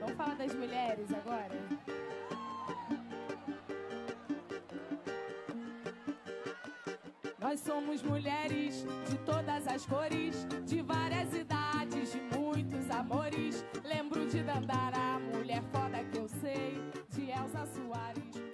Vamos falar das mulheres agora? Nós somos mulheres de todas as cores, de várias idades, de muitos amores. Lembro de Dandara, mulher foda que eu sei, de Elsa Soares,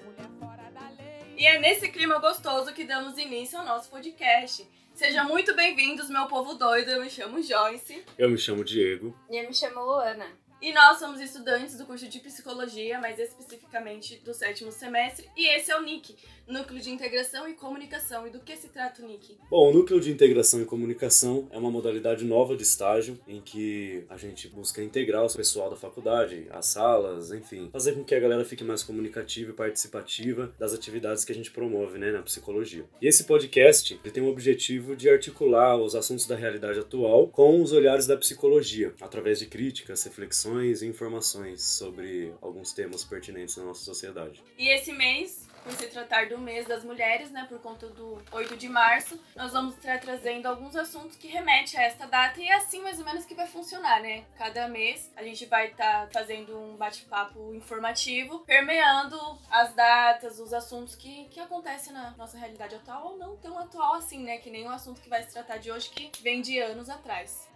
E é nesse clima gostoso que damos início ao nosso podcast. Sejam muito bem-vindos, meu povo doido. Eu me chamo Joyce. Eu me chamo Diego. E eu me chamo Luana. E nós somos estudantes do curso de psicologia, mais especificamente do sétimo semestre. E esse é o NIC, Núcleo de Integração e Comunicação. E do que se trata o NIC? Bom, o Núcleo de Integração e Comunicação é uma modalidade nova de estágio em que a gente busca integrar o pessoal da faculdade, as salas, enfim, fazer com que a galera fique mais comunicativa e participativa das atividades que a gente promove né, na psicologia. E esse podcast ele tem o objetivo de articular os assuntos da realidade atual com os olhares da psicologia, através de críticas, reflexões e informações sobre alguns temas pertinentes na nossa sociedade. E esse mês, por se tratar do mês das mulheres, né, por conta do 8 de março, nós vamos estar trazendo alguns assuntos que remetem a esta data e é assim mais ou menos que vai funcionar, né? Cada mês a gente vai estar fazendo um bate-papo informativo, permeando as datas, os assuntos que, que acontecem na nossa realidade atual ou não tão atual assim, né? Que nem o assunto que vai se tratar de hoje que vem de anos atrás.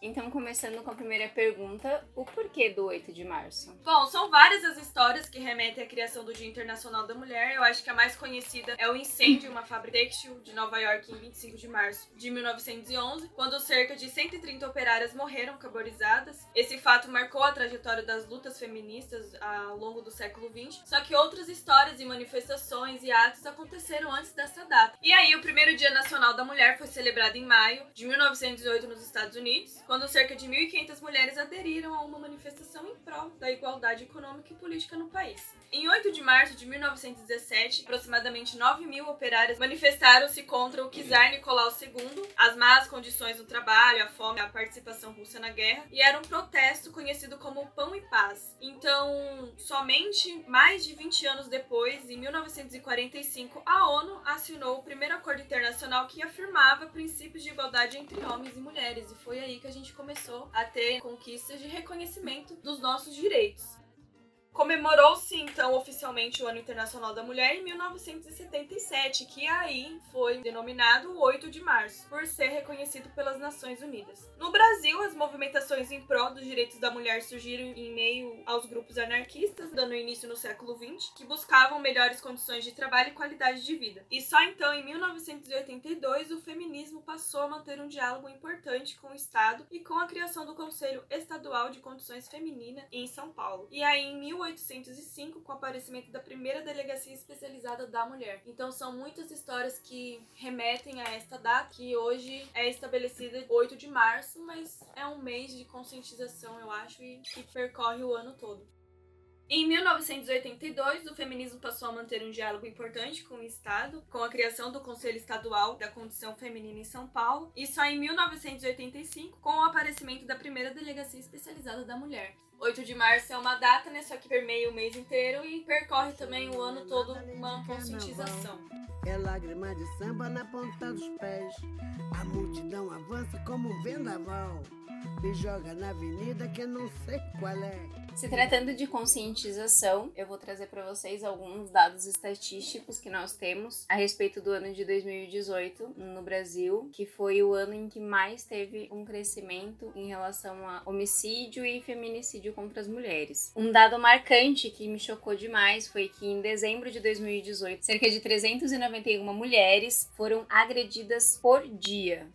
Então, começando com a primeira pergunta, o porquê do 8 de março? Bom, são várias as histórias que remetem à criação do Dia Internacional da Mulher. Eu acho que a mais conhecida é o incêndio em uma fábrica têxtil de Nova York em 25 de março de 1911, quando cerca de 130 operárias morreram carbonizadas. Esse fato marcou a trajetória das lutas feministas ao longo do século 20. Só que outras histórias e manifestações e atos aconteceram antes dessa data. E aí, o primeiro Dia Nacional da Mulher foi celebrado em maio de 1918 nos Estados Unidos quando cerca de 1.500 mulheres aderiram a uma manifestação em prol da igualdade econômica e política no país. Em 8 de março de 1917, aproximadamente 9 mil operárias manifestaram-se contra o czar Nicolau II, as más condições do trabalho, a fome, a participação russa na guerra, e era um protesto conhecido como Pão e Paz. Então, somente mais de 20 anos depois, em 1945, a ONU assinou o primeiro acordo internacional que afirmava princípios de igualdade entre homens e mulheres, e foi aí que a gente começou a ter conquistas de reconhecimento dos nossos direitos. Comemorou-se então oficialmente o Ano Internacional da Mulher em 1977, que aí foi denominado o 8 de março, por ser reconhecido pelas Nações Unidas. No Brasil, as movimentações em prol dos direitos da mulher surgiram em meio aos grupos anarquistas, dando início no século XX, que buscavam melhores condições de trabalho e qualidade de vida. E só então, em 1982, o feminismo passou a manter um diálogo importante com o Estado e com a criação do Conselho Estadual de Condições Femininas em São Paulo. E aí, em 1805, com o aparecimento da primeira delegacia especializada da mulher. Então são muitas histórias que remetem a esta data, que hoje é estabelecida 8 de março, mas é um mês de conscientização, eu acho, e que percorre o ano todo. Em 1982, o feminismo passou a manter um diálogo importante com o Estado, com a criação do Conselho Estadual da Condição Feminina em São Paulo, e só em 1985, com o aparecimento da primeira delegacia especializada da mulher. 8 de março é uma data, né? Só que permeia o mês inteiro e percorre também o ano todo uma conscientização. É lágrima de samba na ponta dos pés. A multidão avança como um vendaval. Joga na avenida que não sei qual é. Se tratando de conscientização, eu vou trazer para vocês alguns dados estatísticos que nós temos a respeito do ano de 2018 no Brasil, que foi o ano em que mais teve um crescimento em relação a homicídio e feminicídio contra as mulheres. Um dado marcante que me chocou demais foi que em dezembro de 2018, cerca de 391 mulheres foram agredidas por dia.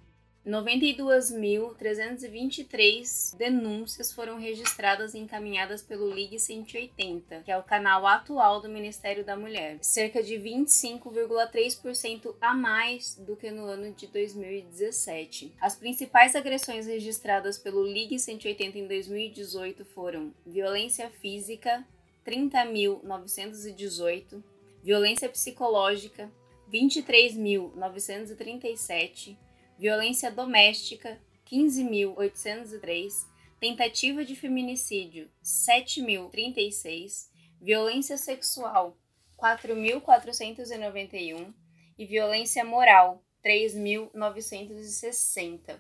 92.323 denúncias foram registradas e encaminhadas pelo Ligue 180, que é o canal atual do Ministério da Mulher, cerca de 25,3% a mais do que no ano de 2017. As principais agressões registradas pelo Ligue 180 em 2018 foram violência física, 30.918, violência psicológica, 23.937, violência doméstica 15.803, tentativa de feminicídio 7.036, violência sexual 4.491 e violência moral 3.960.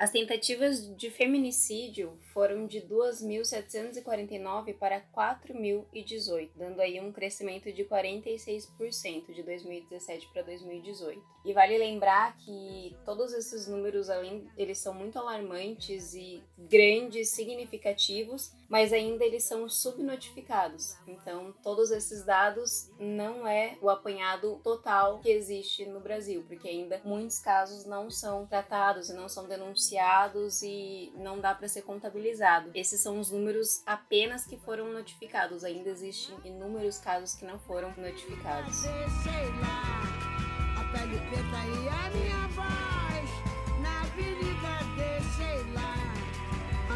As tentativas de feminicídio foram de 2.749 para 4.018, dando aí um crescimento de 46% de 2017 para 2018. E vale lembrar que todos esses números, além, eles são muito alarmantes e grandes, significativos, mas ainda eles são subnotificados. Então, todos esses dados não é o apanhado total que existe no Brasil, porque ainda muitos casos não são tratados e não são denunciados e não dá para ser contabilizado. Esses são os números apenas que foram notificados. Ainda existem inúmeros casos que não foram notificados.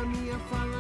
Minha.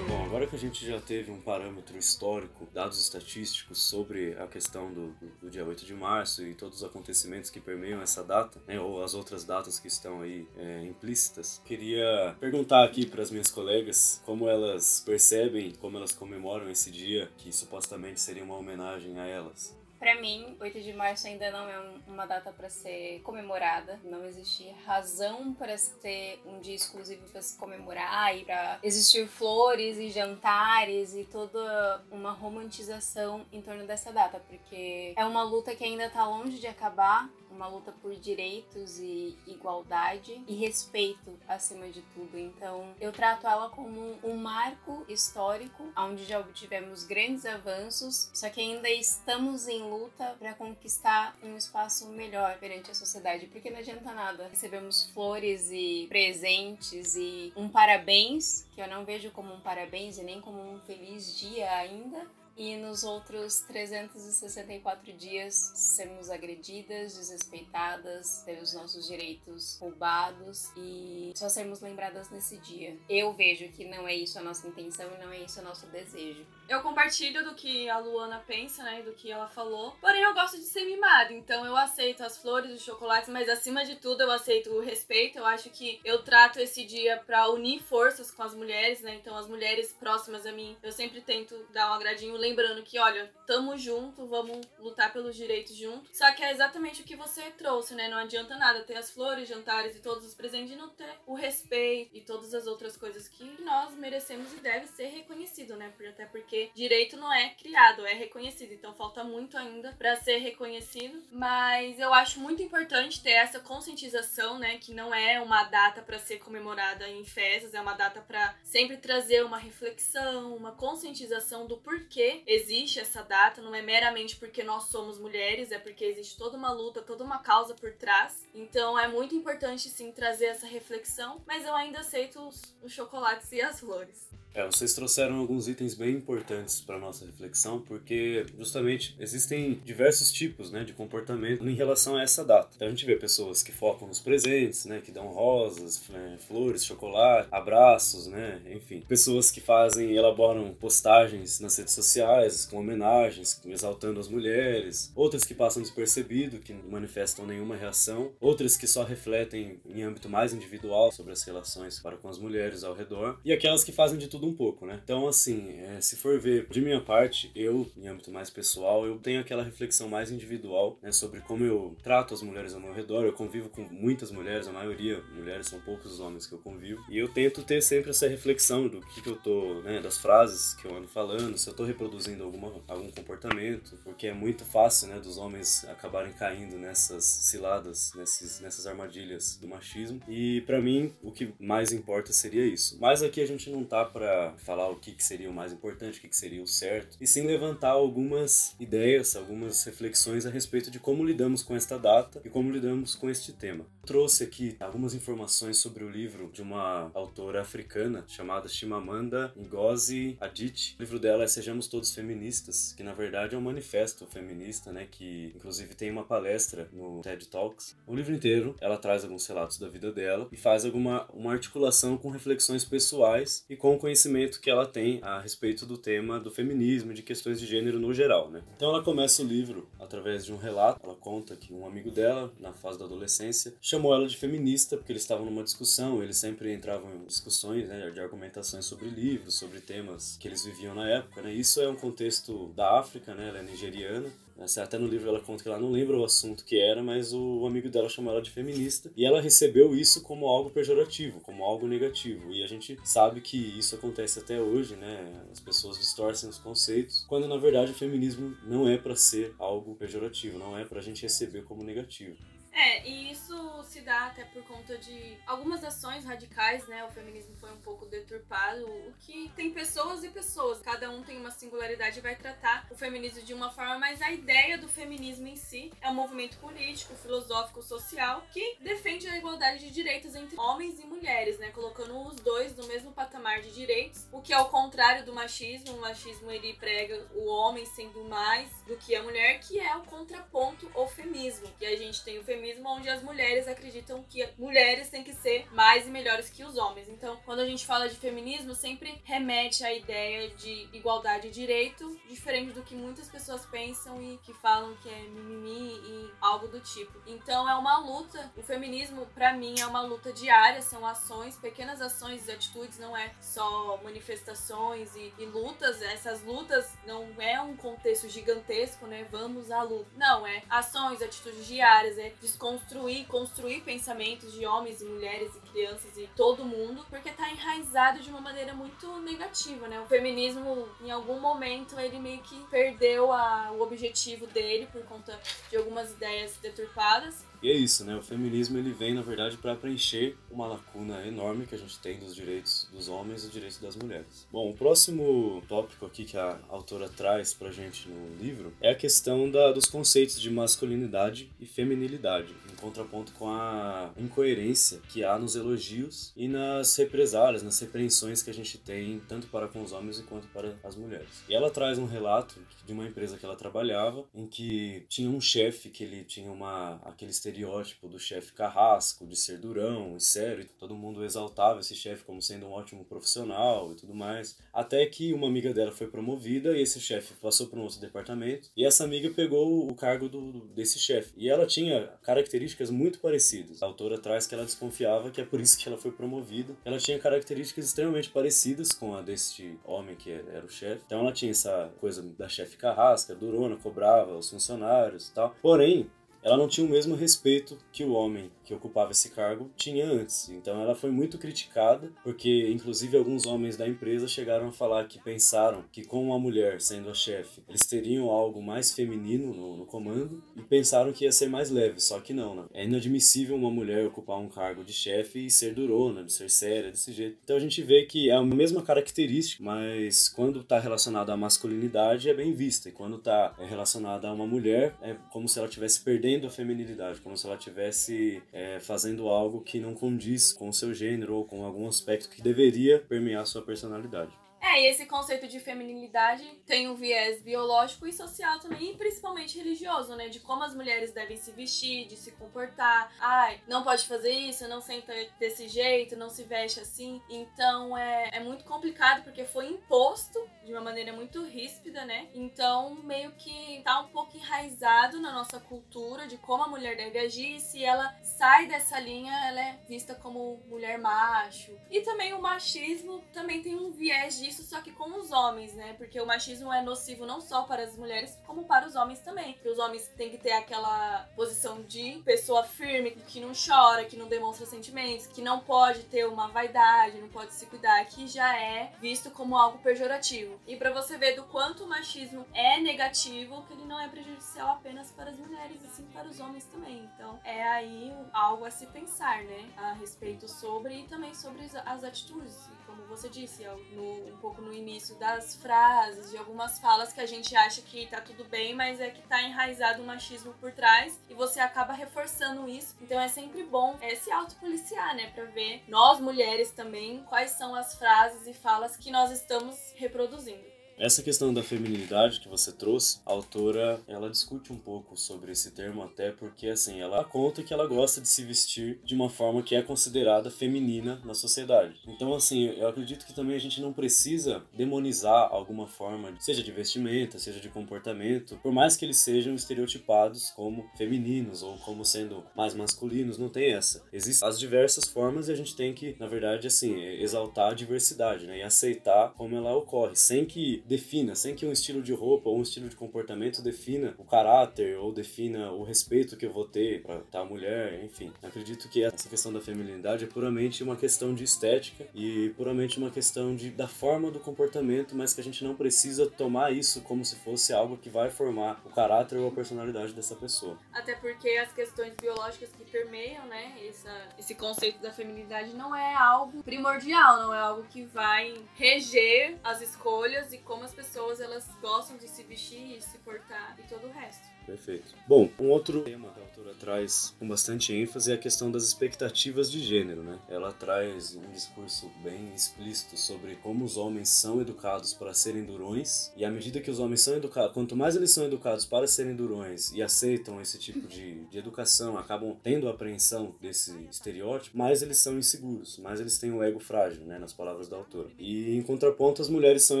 Agora que a gente já teve um parâmetro histórico, dados estatísticos sobre a questão do, do dia 8 de março e todos os acontecimentos que permeiam essa data, né, ou as outras datas que estão aí é, implícitas, queria perguntar aqui para as minhas colegas como elas percebem, como elas comemoram esse dia, que supostamente seria uma homenagem a elas. Para mim, 8 de março ainda não é um- uma data para ser comemorada. Não existe razão para se ter um dia exclusivo para se comemorar e para existir flores e jantares e toda uma romantização em torno dessa data, porque é uma luta que ainda tá longe de acabar, uma luta por direitos e igualdade e respeito acima de tudo. Então, eu trato ela como um marco histórico, onde já obtivemos grandes avanços, só que ainda estamos em luta para conquistar um espaço melhor perante a sociedade, porque não adianta nada. Recebemos flores e presentes e um parabéns, que eu não vejo como um parabéns e nem como um feliz dia ainda. E nos outros 364 dias sermos agredidas, desrespeitadas, ter os nossos direitos roubados e só sermos lembradas nesse dia. Eu vejo que não é isso a nossa intenção e não é isso o nosso desejo. Eu compartilho do que a Luana pensa, né? Do que ela falou. Porém, eu gosto de ser mimada. Então, eu aceito as flores, os chocolates, mas acima de tudo, eu aceito o respeito. Eu acho que eu trato esse dia pra unir forças com as mulheres, né? Então, as mulheres próximas a mim, eu sempre tento dar um agradinho, lembrando que, olha, tamo junto, vamos lutar pelos direitos junto. Só que é exatamente o que você trouxe, né? Não adianta nada ter as flores, jantares e todos os presentes e não ter o respeito e todas as outras coisas que nós merecemos e deve ser reconhecido, né? Até porque direito não é criado, é reconhecido. Então falta muito ainda pra ser reconhecido. Mas eu acho muito importante ter essa conscientização, né? Que não é uma data pra ser comemorada em festas, é uma data pra sempre trazer uma reflexão, uma conscientização do porquê existe essa data. Não é meramente porque nós somos mulheres, é porque existe toda uma luta, toda uma causa por trás. Então é muito importante sim trazer essa reflexão, mas eu ainda aceito os, os chocolates e as flores. É, vocês trouxeram alguns itens bem importantes para nossa reflexão, porque justamente existem diversos tipos, né, de comportamento em relação a essa data. Então a gente vê pessoas que focam nos presentes, né, que dão rosas, é, flores, chocolate, abraços, né, enfim, pessoas que fazem, elaboram postagens nas redes sociais com homenagens, exaltando as mulheres, outras que passam despercebido, que não manifestam nenhuma reação, outras que só refletem em âmbito mais individual sobre as relações para com as mulheres ao redor, e aquelas que fazem de tudo um pouco, né? Então, assim, é, se for ver de minha parte, eu, em âmbito mais pessoal, eu tenho aquela reflexão mais individual, né, sobre como eu trato as mulheres ao meu redor. Eu convivo com muitas mulheres, a maioria mulheres, são poucos os homens que eu convivo, e eu tento ter sempre essa reflexão do que, que eu tô, né, das frases que eu ando falando, se eu tô reproduzindo alguma, algum comportamento, porque é muito fácil, né, dos homens acabarem caindo nessas ciladas, nesses, nessas armadilhas do machismo. E pra mim, o que mais importa seria isso. Mas aqui a gente não tá pra falar o que, que seria o mais importante, que, que seria o certo, e sim levantar algumas ideias, algumas reflexões a respeito de como lidamos com esta data e como lidamos com este tema. Trouxe aqui algumas informações sobre o livro de uma autora africana chamada Chimamanda Ngozi Adichie. O livro dela é Sejamos Todos Feministas, que na verdade é um manifesto feminista, né, que inclusive tem uma palestra no TED Talks. O livro inteiro, ela traz alguns relatos da vida dela e faz alguma uma articulação com reflexões pessoais e com o conhecimento que ela tem a respeito do tema do feminismo de questões de gênero no geral, né? Então ela começa o livro através de um relato. Ela conta que um amigo dela, na fase da adolescência, chamou ela de feminista porque eles estavam numa discussão. Eles sempre entravam em discussões, né, de argumentações sobre livros, sobre temas que eles viviam na época, né? Isso é um contexto da África, né? Ela é nigeriana. Até no livro ela conta que ela não lembra o assunto que era, mas o amigo dela chamou ela de feminista e ela recebeu isso como algo pejorativo, como algo negativo. E a gente sabe que isso acontece até hoje, né? As pessoas distorcem os conceitos, quando na verdade o feminismo não é para ser algo pejorativo, não é para a gente receber como negativo. É, e isso se dá até por conta de algumas ações radicais, né? O feminismo foi um pouco deturpado, o que tem pessoas e pessoas, cada um tem uma singularidade e vai tratar o feminismo de uma forma, mas a ideia do feminismo em si é um movimento político, filosófico, social que defende a igualdade de direitos entre homens e mulheres, né? Colocando os dois no mesmo patamar de direitos, o que é o contrário do machismo. O machismo ele prega o homem sendo mais do que a mulher, que é o contraponto ao feminismo. E a gente tem o feminismo feminismo onde as mulheres acreditam que mulheres têm que ser mais e melhores que os homens. Então, quando a gente fala de feminismo, sempre remete à ideia de igualdade e direito, diferente do que muitas pessoas pensam e que falam que é mimimi e algo do tipo. Então, é uma luta. O feminismo, para mim, é uma luta diária, são ações, pequenas ações e atitudes, não é só manifestações e, e lutas. Essas lutas não é um contexto gigantesco, né? Vamos à luta. Não, é ações, atitudes diárias, é desconstruir, construir pensamentos de homens e mulheres e crianças e todo mundo, porque tá enraizado de uma maneira muito negativa, né? O feminismo, em algum momento, ele meio que perdeu a, o objetivo dele por conta de algumas ideias deturpadas e é isso, né? O feminismo ele vem, na verdade, para preencher uma lacuna enorme que a gente tem dos direitos dos homens e dos direitos das mulheres. Bom, o próximo tópico aqui que a autora traz pra gente no livro é a questão da, dos conceitos de masculinidade e feminilidade, em contraponto com a incoerência que há nos elogios e nas represálias, nas repreensões que a gente tem tanto para com os homens quanto para as mulheres. E ela traz um relato de uma empresa que ela trabalhava, em que tinha um chefe que ele tinha uma aquele estereótipo do chefe carrasco, de ser durão e sério, e todo mundo exaltava esse chefe como sendo um ótimo profissional e tudo mais. Até que uma amiga dela foi promovida e esse chefe passou para um outro departamento, e essa amiga pegou o cargo do, desse chefe. E ela tinha características muito parecidas. A autora traz que ela desconfiava que é por isso que ela foi promovida. Ela tinha características extremamente parecidas com a deste homem que era o chefe. Então ela tinha essa coisa da chefe carrasca, durona, cobrava os funcionários e tal. Porém, ela não tinha o mesmo respeito que o homem que ocupava esse cargo tinha antes. Então ela foi muito criticada, porque inclusive alguns homens da empresa chegaram a falar que pensaram que com uma mulher sendo a chefe, eles teriam algo mais feminino no, no, comando e pensaram que ia ser mais leve, só que não, né? É inadmissível uma mulher ocupar um cargo de chefe e ser durona, de ser séria desse jeito. Então a gente vê que é a mesma característica, mas quando está relacionada à masculinidade é bem vista, e quando está relacionada a uma mulher é como se ela estivesse perdendo a feminilidade, como se ela tivesse é, fazendo algo que não condiz com o seu gênero ou com algum aspecto que deveria permear sua personalidade. É, e esse conceito de feminilidade tem um viés biológico e social também, e principalmente religioso, né? De como as mulheres devem se vestir, de se comportar. Ai, não pode fazer isso, não senta desse jeito, não se veste assim. Então é, é muito complicado porque foi imposto de uma maneira muito ríspida, né? Então meio que tá um pouco enraizado na nossa cultura de como a mulher deve agir. Se ela sai dessa linha, ela é vista como mulher macho. E também o machismo também tem um viés disso isso só que com os homens, né? Porque o machismo é nocivo não só para as mulheres, como para os homens também. Porque os homens têm que ter aquela posição de pessoa firme, que não chora, que não demonstra sentimentos, que não pode ter uma vaidade, não pode se cuidar, que já é visto como algo pejorativo. E para você ver do quanto o machismo é negativo, que ele não é prejudicial apenas para as mulheres, e sim para os homens também. Então é aí algo a se pensar, né? A respeito sobre e também sobre as atitudes como você disse, no, um pouco no início das frases, de algumas falas que a gente acha que tá tudo bem, mas é que tá enraizado o machismo por trás e você acaba reforçando isso. Então é sempre bom é, se autopoliciar, né? Pra ver nós mulheres também quais são as frases e falas que nós estamos reproduzindo. Essa questão da feminilidade que você trouxe, a autora, ela discute um pouco sobre esse termo até porque assim, ela conta que ela gosta de se vestir de uma forma que é considerada feminina na sociedade. Então assim, eu acredito que também a gente não precisa demonizar alguma forma, seja de vestimenta, seja de comportamento, por mais que eles sejam estereotipados como femininos ou como sendo mais masculinos, não tem essa. Existem as diversas formas e a gente tem que, na verdade, assim, exaltar a diversidade, né, e aceitar como ela ocorre, sem que defina, sem que um estilo de roupa ou um estilo de comportamento defina o caráter ou defina o respeito que eu vou ter para tal mulher, enfim. Acredito que essa questão da feminilidade é puramente uma questão de estética e puramente uma questão de, da forma do comportamento, mas que a gente não precisa tomar isso como se fosse algo que vai formar o caráter ou a personalidade dessa pessoa. Até porque as questões biológicas que permeiam, né, essa, esse conceito da feminilidade não é algo primordial, não é algo que vai reger as escolhas e como as pessoas elas gostam de se vestir, se portar e todo o resto. Perfeito. Bom, um outro tema que a autora traz com bastante ênfase é a questão das expectativas de gênero, né? Ela traz um discurso bem explícito sobre como os homens são educados para serem durões e à medida que os homens são educados, quanto mais eles são educados para serem durões e aceitam esse tipo de, de educação, acabam tendo a apreensão desse estereótipo, mais eles são inseguros, mais eles têm o ego frágil, né? Nas palavras da autora. E em contraponto, as mulheres são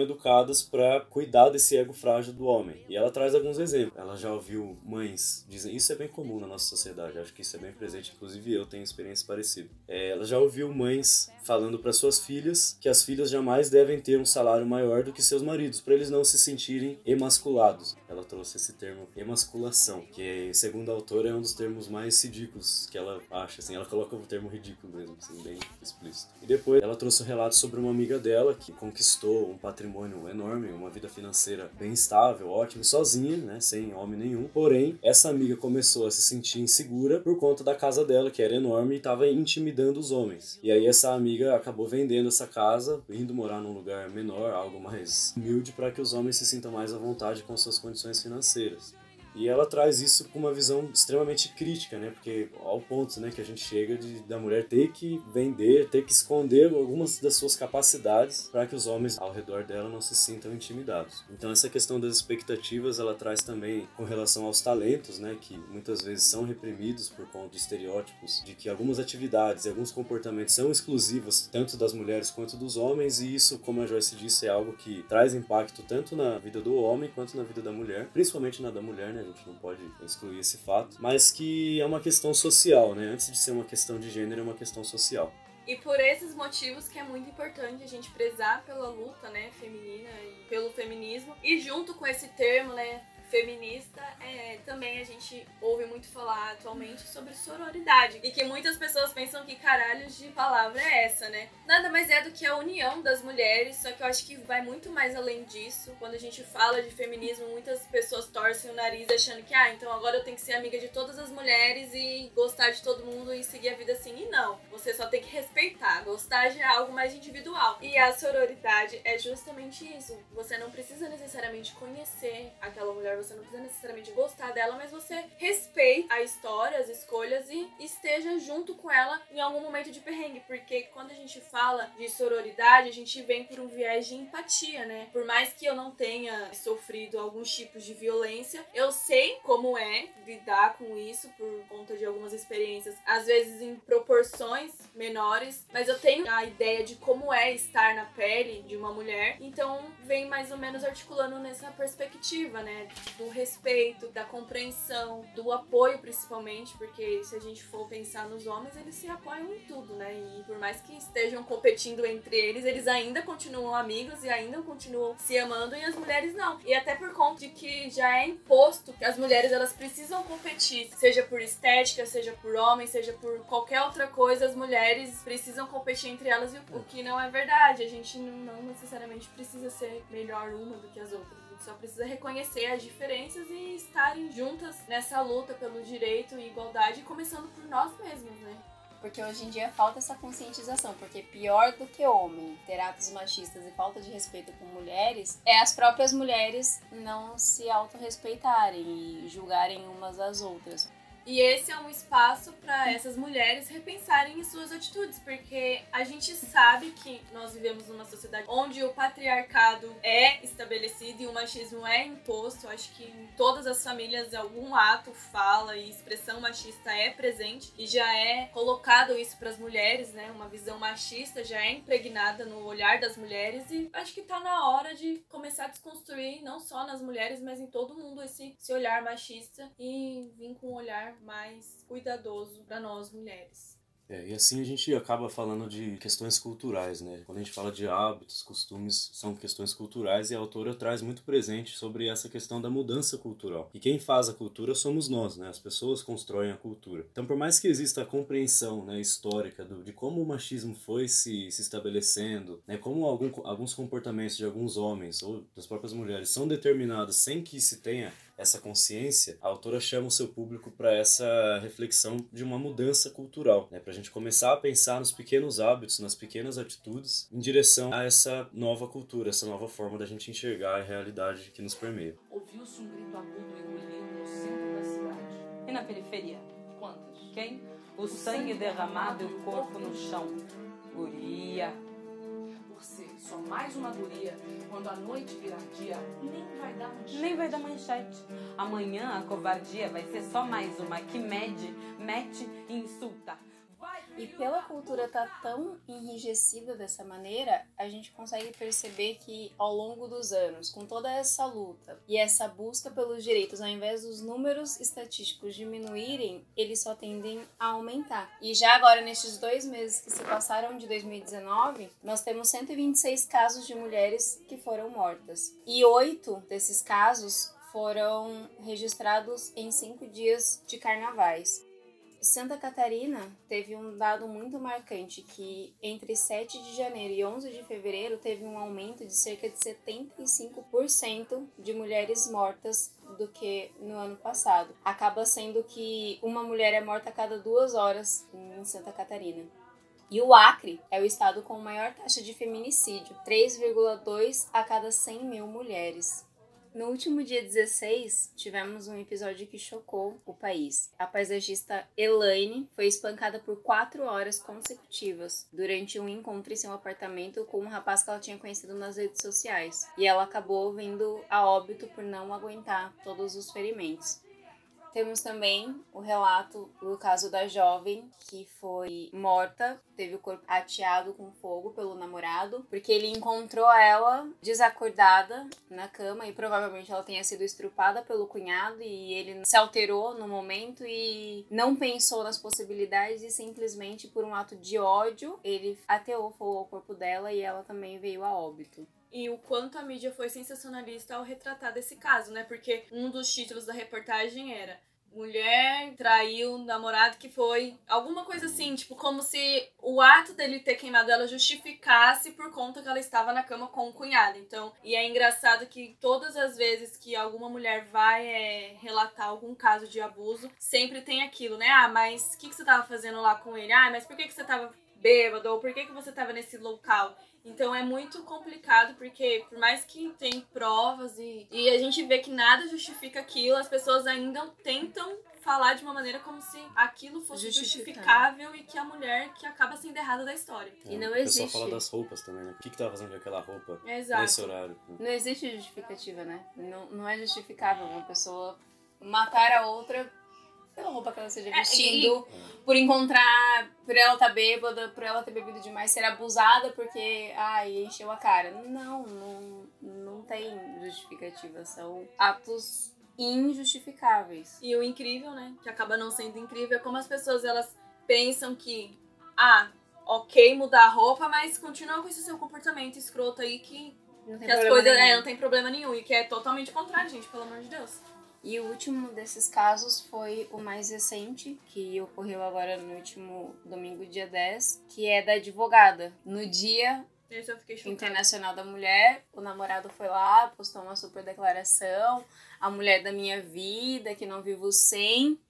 educadas para cuidar desse ego frágil do homem. E ela traz alguns exemplos. Ela já ouviu ouviu mães dizem isso é bem comum na nossa sociedade acho que isso é bem presente inclusive eu tenho experiência parecida é, ela já ouviu mães falando para suas filhas que as filhas jamais devem ter um salário maior do que seus maridos para eles não se sentirem emasculados. Ela trouxe esse termo emasculação que segundo a autora é um dos termos mais ridículos que ela acha assim ela coloca o termo ridículo mesmo assim bem explícito. E depois ela trouxe um relato sobre uma amiga dela que conquistou um patrimônio enorme uma vida financeira bem estável ótimo sozinha né sem homem nenhum Porém, essa amiga começou a se sentir insegura por conta da casa dela, que era enorme e estava intimidando os homens. E aí essa amiga acabou vendendo essa casa, indo morar num lugar menor, algo mais humilde, para que os homens se sintam mais à vontade com suas condições financeiras. E ela traz isso com uma visão extremamente crítica, né? Porque ao ponto, né, que a gente chega de da mulher ter que vender, ter que esconder algumas das suas capacidades para que os homens ao redor dela não se sintam intimidados. Então essa questão das expectativas, ela traz também com relação aos talentos, né, que muitas vezes são reprimidos por conta de estereótipos de que algumas atividades e alguns comportamentos são exclusivos tanto das mulheres quanto dos homens e isso, como a Joyce disse, é algo que traz impacto tanto na vida do homem quanto na vida da mulher, principalmente na da mulher, né? A gente não pode excluir esse fato, mas que é uma questão social, né? Antes de ser uma questão de gênero, é uma questão social. E por esses motivos que é muito importante a gente prezar pela luta, né, feminina e pelo feminismo. E junto com esse termo, né, feminista, é, também a gente ouve muito falar atualmente sobre sororidade. E que muitas pessoas pensam que caralhos de palavra é essa, né? Nada mais é do que a união das mulheres, só que eu acho que vai muito mais além disso. Quando a gente fala de feminismo, muitas pessoas torcem o nariz achando que, ah, então agora eu tenho que ser amiga de todas as mulheres e gostar de todo mundo e seguir a vida assim. E não, você só tem que respeitar. Gostar já é algo mais individual. E a sororidade é justamente isso. Você não precisa necessariamente conhecer aquela mulher, você não precisa necessariamente gostar dela, mas você respeita a história, as escolhas e esteja junto com ela em algum momento de perrengue. Porque quando a gente fala de sororidade, a gente vem por um viés de empatia, né? Por mais que eu não tenha sofrido alguns tipos de violência, eu sei como é lidar com isso por conta de algumas experiências, às vezes em proporções menores, mas eu tenho a ideia de como é estar na pele de uma mulher, então vem mais ou menos articulando nessa perspectiva, né? Do respeito, da compreensão, do apoio principalmente, porque se a gente for pensar nos homens, eles se apoiam em tudo, né? E por mais que estejam competindo entre eles, eles ainda continuam amigos e ainda continuam se amando e as mulheres não. E até por conta de que já é imposto que as mulheres elas precisam competir, seja por estética, seja por homem, seja por qualquer outra coisa, as mulheres precisam competir entre elas, o que não é verdade. A gente não necessariamente precisa ser melhor uma do que as outras só precisa reconhecer as diferenças e estarem juntas nessa luta pelo direito e igualdade, começando por nós mesmos, né? Porque hoje em dia falta essa conscientização, porque pior do que homem ter atos machistas e falta de respeito com mulheres é as próprias mulheres não se autorrespeitarem e julgarem umas às outras. E esse é um espaço para essas mulheres repensarem em suas atitudes, porque a gente sabe que nós vivemos numa sociedade onde o patriarcado é estabelecido e o machismo é imposto. Acho que em todas as famílias algum ato, fala e expressão machista é presente e já é colocado isso para as mulheres, né? Uma visão machista já é impregnada no olhar das mulheres e acho que tá na hora de começar a desconstruir não só nas mulheres, mas em todo mundo esse, esse olhar machista e vir com um olhar mais cuidadoso para nós mulheres. É, e assim a gente acaba falando de questões culturais, né? Quando a gente fala de hábitos, costumes, são questões culturais e a autora traz muito presente sobre essa questão da mudança cultural. E quem faz a cultura somos nós, né? As pessoas constroem a cultura. Então, por mais que exista a compreensão né, histórica do, de como o machismo foi se, se estabelecendo, né? Como algum, alguns comportamentos de alguns homens ou das próprias mulheres são determinados sem que se tenha essa consciência, a autora chama o seu público para essa reflexão de uma mudança cultural, né? para a gente começar a pensar nos pequenos hábitos, nas pequenas atitudes, em direção a essa nova cultura, essa nova forma da gente enxergar a realidade que nos permeia. Ouviu-se um grito agudo e ruído no centro da cidade. E na periferia? Quantas? Quem? O sangue derramado e o corpo no chão. Guria. Ser só mais uma guria, quando a noite virar dia, nem vai dar manchete. Nem vai dar manchete. Amanhã a covardia vai ser só mais uma que mede, mete e insulta. E pela cultura estar tá tão enrijecida dessa maneira, a gente consegue perceber que ao longo dos anos, com toda essa luta e essa busca pelos direitos, ao invés dos números estatísticos diminuírem, eles só tendem a aumentar. E já agora, nestes dois meses que se passaram de 2019, nós temos 126 casos de mulheres que foram mortas. E oito desses casos foram registrados em cinco dias de carnavais. Santa Catarina teve um dado muito marcante que entre 7 de janeiro e 11 de fevereiro teve um aumento de cerca de 75% de mulheres mortas do que no ano passado. Acaba sendo que uma mulher é morta a cada duas horas em Santa Catarina. E o Acre é o estado com maior taxa de feminicídio, 3,2 a cada 100 mil mulheres. No último dia 16, tivemos um episódio que chocou o país. A paisagista Elaine foi espancada por quatro horas consecutivas durante um encontro em seu apartamento com um rapaz que ela tinha conhecido nas redes sociais. E ela acabou vindo a óbito por não aguentar todos os ferimentos. Temos também o relato do caso da jovem que foi morta, teve o corpo ateado com fogo pelo namorado, porque ele encontrou ela desacordada na cama e provavelmente ela tenha sido estrupada pelo cunhado e ele se alterou no momento e não pensou nas possibilidades e simplesmente por um ato de ódio ele ateou fogo ao corpo dela e ela também veio a óbito e o quanto a mídia foi sensacionalista ao retratar desse caso, né? Porque um dos títulos da reportagem era mulher traiu um namorado que foi alguma coisa assim, tipo, como se o ato dele ter queimado ela justificasse por conta que ela estava na cama com o cunhado. Então, e é engraçado que todas as vezes que alguma mulher vai é, relatar algum caso de abuso, sempre tem aquilo, né? Ah, mas o que, que você tava fazendo lá com ele? Ah, mas por que, que você tava bêbado? Ou por que, que você tava nesse local? Então é muito complicado porque por mais que tem provas e, e a gente vê que nada justifica aquilo, as pessoas ainda tentam falar de uma maneira como se aquilo fosse justificável e que a mulher que acaba sendo errada da história. É, e não existe. O pessoal fala das roupas também, né? O que, que tava fazendo com aquela roupa Exato. nesse horário? Não existe justificativa, né? Não, não é justificável uma pessoa matar a outra pela roupa que ela esteja vestindo, É, por encontrar, por ela estar tá bêbada, por ela ter bebido demais, ser abusada porque, ai, encheu a cara. Não, não, não tem justificativa. São atos injustificáveis. E o incrível, né, que acaba não sendo incrível, é como as pessoas elas pensam que, ah, ok mudar a roupa, mas continua com esse seu comportamento escroto aí que, Não tem que as coisas nenhum. é, não tem problema nenhum e que é totalmente contrário, gente, pelo amor de Deus. E o último desses casos foi o mais recente, que ocorreu agora no último domingo, dia 10, que é da advogada. No dia. Internacional da Mulher, o namorado foi lá, postou uma super declaração, a mulher da minha vida, que não vivo sem.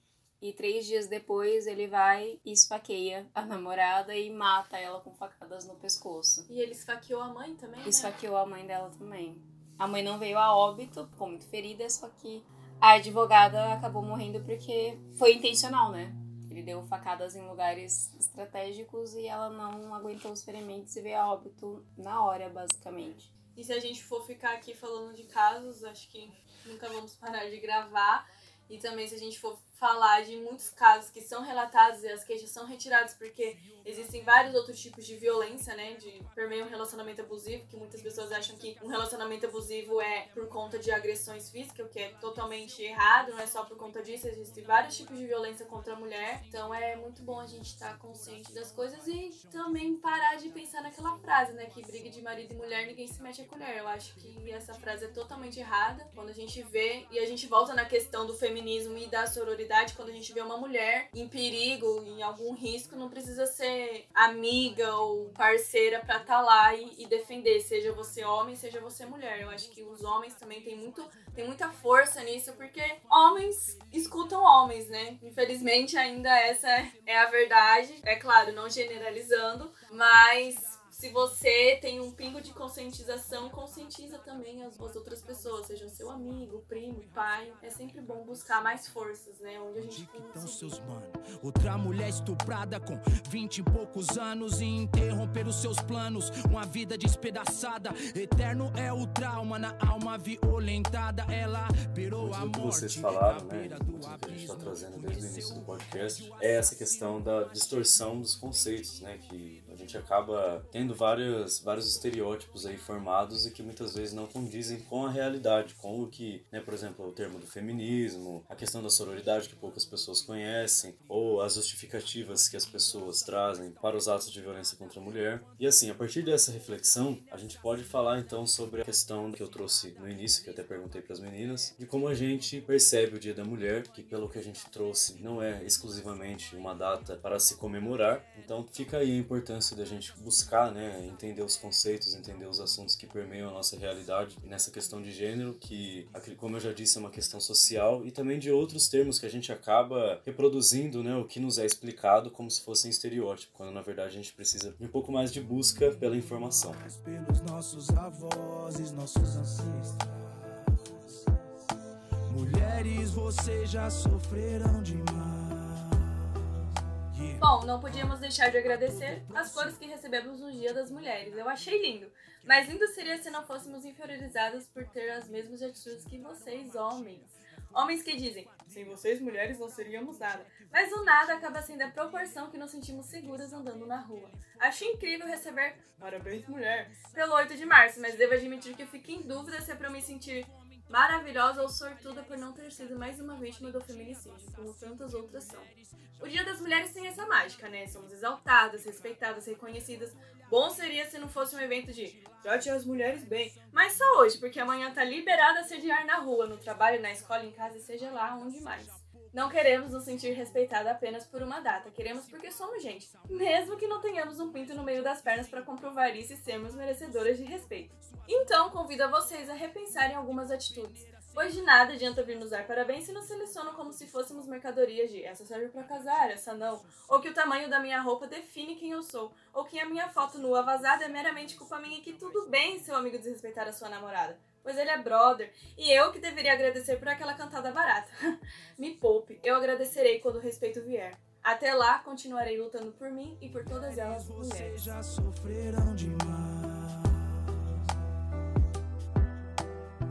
E três dias depois ele vai e esfaqueia a namorada e mata ela com facadas no pescoço. E ele esfaqueou a mãe também, né? Esfaqueou a mãe dela também. A mãe não veio a óbito, ficou muito ferida, só que a advogada acabou morrendo porque foi intencional, né? Ele deu facadas em lugares estratégicos e ela não aguentou os ferimentos e veio a óbito na hora, basicamente. E se a gente for ficar aqui falando de casos, acho que nunca vamos parar de gravar. E também se a gente for falar de muitos casos que são relatados e as queixas são retiradas porque existem vários outros tipos de violência, né? De permeio um relacionamento abusivo, que muitas pessoas acham que um relacionamento abusivo é por conta de agressões físicas, o que é totalmente errado, não é só por conta disso, existem vários tipos de violência contra a mulher. Então é muito bom a gente estar consciente das coisas e também parar de pensar naquela frase, né? Que briga de marido e mulher, ninguém se mete a colher. Eu acho que essa frase é totalmente errada. Quando a gente vê, e a gente volta na questão do feminismo e da sororidade, quando a gente vê uma mulher em perigo, em algum risco, não precisa ser amiga ou parceira pra estar tá lá e, e defender, seja você homem, seja você mulher. Eu acho que os homens também têm muito tem muita força nisso, porque homens escutam homens, né? Infelizmente, ainda essa é a verdade. É claro, não generalizando, mas se você tem um pingo de conscientização, conscientiza também as, as outras pessoas, seja seu amigo, primo, pai. É sempre bom buscar mais forças, né? Onde a gente Onde estão seus mano? Outra mulher estuprada com vinte e poucos anos e interromper os seus planos. Uma vida despedaçada, eterno é o trauma na alma violentada. Ela virou a Muito que morte. vocês falaram, né? Muito que a gente está trazendo desde o início do podcast é essa questão da distorção dos conceitos, né? Que a gente acaba tendo vários, vários estereótipos aí formados e que muitas vezes não condizem com a realidade, com o que, né, por exemplo, o termo do feminismo, a questão da sororidade que poucas pessoas conhecem, ou as justificativas que as pessoas trazem para os atos de violência contra a mulher. E assim, a partir dessa reflexão, a gente pode falar então sobre a questão que eu trouxe no início, que até perguntei para as meninas, de como a gente percebe o Dia da Mulher, que pelo que a gente trouxe não é exclusivamente uma data para se comemorar. Então fica aí a importância da gente buscar, né, entender os conceitos, entender os assuntos que permeiam a nossa realidade nessa questão de gênero, que, como eu já disse, é uma questão social, e também de outros termos que a gente acaba reproduzindo, né, o que nos é explicado como se fosse um estereótipo, quando na verdade a gente precisa de um pouco mais de busca pela informação. Pelos nossos avós e nossos ancestrais. Mulheres, vocês já sofreram demais. Bom, não podíamos deixar de agradecer as flores que recebemos no Dia das Mulheres. Eu achei lindo. Mas lindo seria se não fôssemos inferiorizadas por ter as mesmas atitudes que vocês, homens. Homens que dizem, sem vocês mulheres não seríamos nada. Mas o nada acaba sendo a proporção que nos sentimos seguras andando na rua. Acho incrível receber parabéns mulher pelo 8 de março, mas devo admitir que fico em dúvida se é pra eu me sentir maravilhosa ou sortuda por não ter sido mais uma vítima do feminicídio, como tantas outras são. O Dia das Mulheres tem essa mágica, né? Somos exaltadas, respeitadas, reconhecidas. Bom seria se não fosse um evento de trate as mulheres bem. Mas só hoje, porque amanhã tá liberada a sediar na rua, no trabalho, na escola, em casa seja lá onde mais. Não queremos nos sentir respeitada apenas por uma data, queremos porque somos gente, mesmo que não tenhamos um pinto no meio das pernas para comprovar isso e sermos merecedoras de respeito. Então, convido a vocês a repensarem algumas atitudes, pois de nada adianta vir nos dar parabéns se nos selecionam como se fôssemos mercadorias de essa serve para casar, essa não, ou que o tamanho da minha roupa define quem eu sou, ou que a minha foto nua vazada é meramente culpa minha e que tudo bem seu amigo desrespeitar a sua namorada pois ele é brother, e eu que deveria agradecer por aquela cantada barata. Me poupe, eu agradecerei quando o respeito vier. Até lá, continuarei lutando por mim e por todas elas Vocês mulheres. já sofreram demais.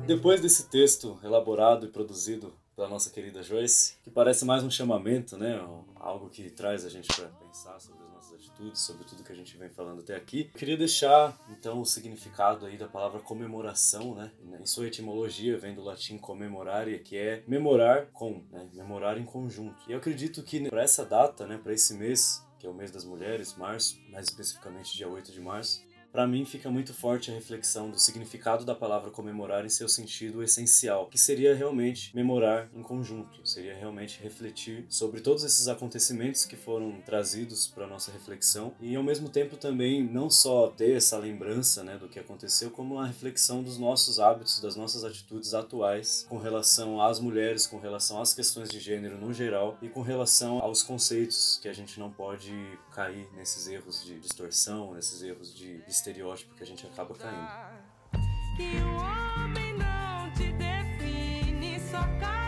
Depois desse texto elaborado e produzido pela nossa querida Joyce, que parece mais um chamamento, né? Algo que traz a gente para pensar sobre atitudes, sobre tudo que a gente vem falando até aqui. Eu queria deixar então o significado aí da palavra comemoração, né? Em sua etimologia vem do latim comemorare, que é memorar com, né? Memorar em conjunto. E eu acredito que para essa data, né, para esse mês, que é o mês das mulheres, março, mais especificamente dia 8 de março, para mim fica muito forte a reflexão do significado da palavra comemorar em seu sentido essencial, que seria realmente memorar em conjunto, seria realmente refletir sobre todos esses acontecimentos que foram trazidos para nossa reflexão e ao mesmo tempo também não só ter essa lembrança, né, do que aconteceu, como a reflexão dos nossos hábitos, das nossas atitudes atuais com relação às mulheres, com relação às questões de gênero no geral e com relação aos conceitos que a gente não pode cair nesses erros de distorção, nesses erros de, estereótipo que a gente acaba caindo. Que o homem não te define, sua casa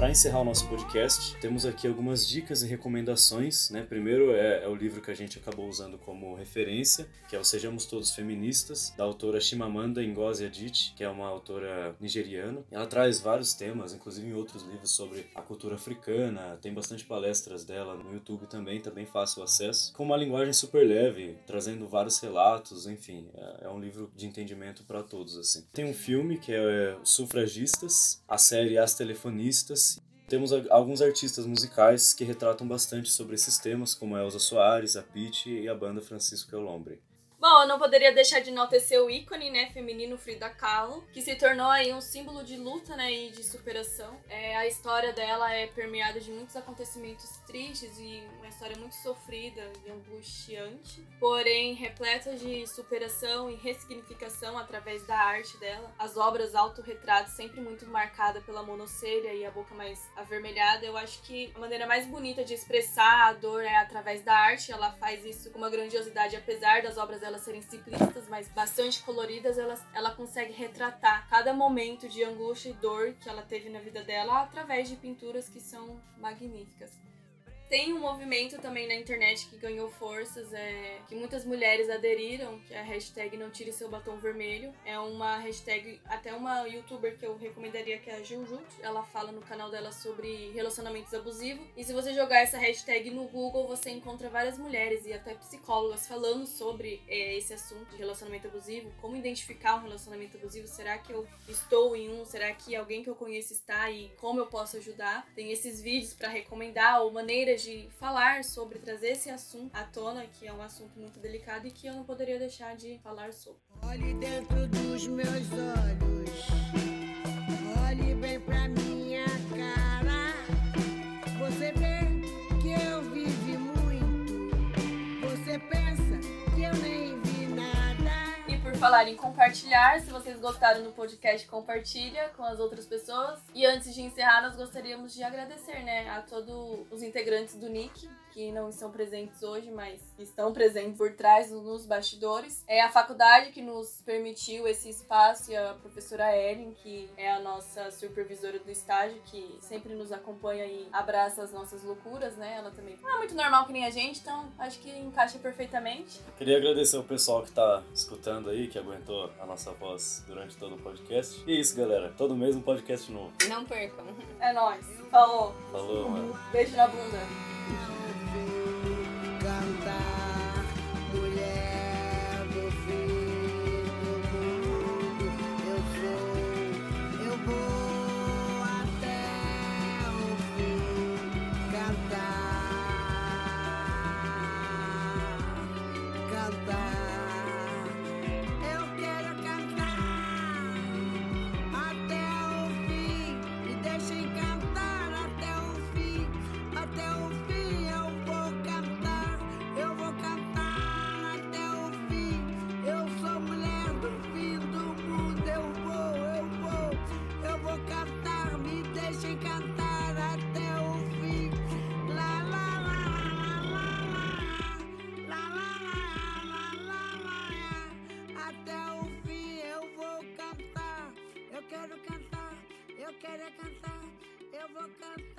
Para encerrar o nosso podcast, temos aqui algumas dicas e recomendações. Né? Primeiro é, é, o livro que a gente acabou usando como referência, que é o Sejamos Todos Feministas, da autora Chimamanda Ngozi Adichie, que é uma autora nigeriana. Ela traz vários temas, inclusive em outros livros sobre a cultura africana. Tem bastante palestras dela no YouTube também, também fácil acesso. Com uma linguagem super leve, trazendo vários relatos, enfim, é, é um livro de entendimento para todos assim. Tem um filme que é Sufragistas, a série As Telefonistas temos alguns artistas musicais que retratam bastante sobre esses temas, como a Elza Soares, a Pitty e a banda Francisco Elombre. Bom, eu não poderia deixar de enaltecer o ícone, né, feminino Frida Kahlo, que se tornou aí um símbolo de luta, né, e de superação. É, a história dela é permeada de muitos acontecimentos tristes e uma história muito sofrida e angustiante, porém repleta de superação e ressignificação através da arte dela. As obras autorretratos sempre muito marcada pela monocelha e a boca mais avermelhada. Eu acho que a maneira mais bonita de expressar a dor é através da arte. Ela faz isso com uma grandiosidade, apesar das obras dela elas serem simplistas, mas bastante coloridas, ela, ela consegue retratar cada momento de angústia e dor que ela teve na vida dela através de pinturas que são magníficas. Tem um movimento também na internet que ganhou forças, é, que muitas mulheres aderiram, que é a hashtag Não Tire Seu Batom Vermelho. É uma hashtag, até uma youtuber que eu recomendaria que é a Juju. Ela fala no canal dela sobre relacionamentos abusivos. E se você jogar essa hashtag no Google, você encontra várias mulheres e até psicólogas falando sobre é, esse assunto de relacionamento abusivo. Como identificar um relacionamento abusivo? Será que eu estou em um? Será que alguém que eu conheço está e como eu posso ajudar? Tem esses vídeos para recomendar ou maneiras de falar sobre, trazer esse assunto à tona, que é um assunto muito delicado e que eu não poderia deixar de falar sobre. Olhe dentro dos meus olhos, olhe bem pra falar em compartilhar, se vocês gostaram do podcast, compartilha com as outras pessoas. E antes de encerrar, nós gostaríamos de agradecer, né, a todos os integrantes do NIC, que não estão presentes hoje, mas estão presentes por trás, nos bastidores. É a faculdade que nos permitiu esse espaço e a professora Ellen, que é a nossa supervisora do estágio, que sempre nos acompanha e abraça as nossas loucuras, né? Ela também não é muito normal que nem a gente, então acho que encaixa perfeitamente. Queria agradecer o pessoal que tá escutando aí, que aguentou a nossa voz durante todo o podcast. E é isso, galera. Todo mês um podcast novo. Não percam. É nóis. Falou. Falou, mano. Beijo na bunda. woke up.